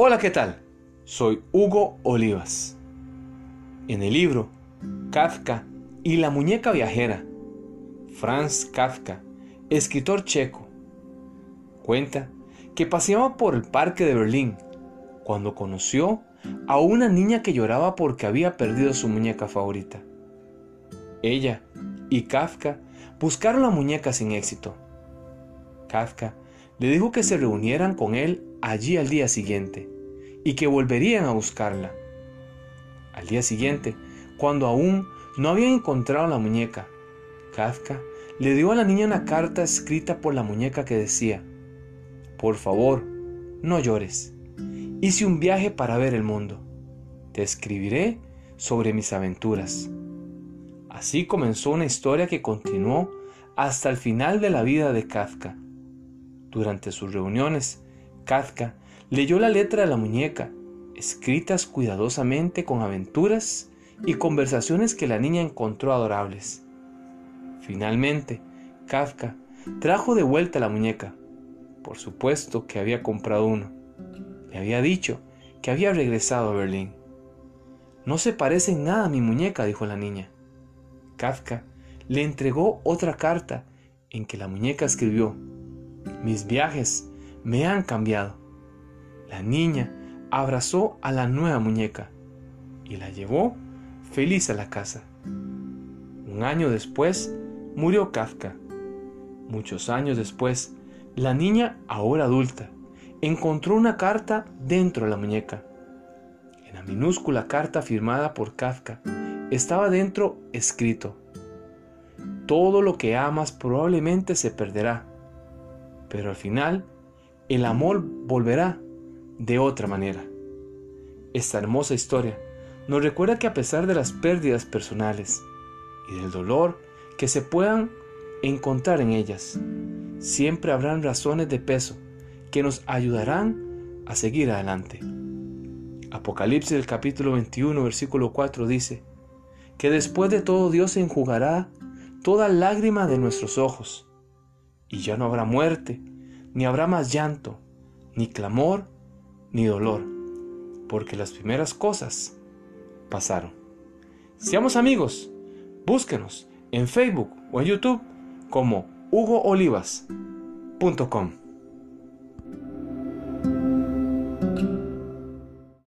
Hola, ¿qué tal? Soy Hugo Olivas. En el libro Kafka y la muñeca viajera, Franz Kafka, escritor checo, cuenta que paseaba por el parque de Berlín cuando conoció a una niña que lloraba porque había perdido su muñeca favorita. Ella y Kafka buscaron la muñeca sin éxito. Kafka le dijo que se reunieran con él allí al día siguiente y que volverían a buscarla. Al día siguiente, cuando aún no habían encontrado la muñeca, Kafka le dio a la niña una carta escrita por la muñeca que decía, Por favor, no llores. Hice un viaje para ver el mundo. Te escribiré sobre mis aventuras. Así comenzó una historia que continuó hasta el final de la vida de Kafka. Durante sus reuniones, Kafka leyó la letra de la muñeca, escritas cuidadosamente con aventuras y conversaciones que la niña encontró adorables. Finalmente, Kafka trajo de vuelta la muñeca. Por supuesto que había comprado uno. Le había dicho que había regresado a Berlín. No se parece en nada a mi muñeca, dijo la niña. Kafka le entregó otra carta en que la muñeca escribió, Mis viajes me han cambiado. La niña abrazó a la nueva muñeca y la llevó feliz a la casa. Un año después murió Kafka. Muchos años después, la niña, ahora adulta, encontró una carta dentro de la muñeca. En la minúscula carta firmada por Kafka estaba dentro escrito, todo lo que amas probablemente se perderá, pero al final el amor volverá de otra manera. Esta hermosa historia nos recuerda que a pesar de las pérdidas personales y del dolor que se puedan encontrar en ellas, siempre habrán razones de peso que nos ayudarán a seguir adelante. Apocalipsis del capítulo 21 versículo 4 dice, que después de todo Dios enjugará toda lágrima de nuestros ojos, y ya no habrá muerte, ni habrá más llanto, ni clamor, ni dolor, porque las primeras cosas pasaron. Seamos amigos, búsquenos en Facebook o en YouTube como hugoolivas.com.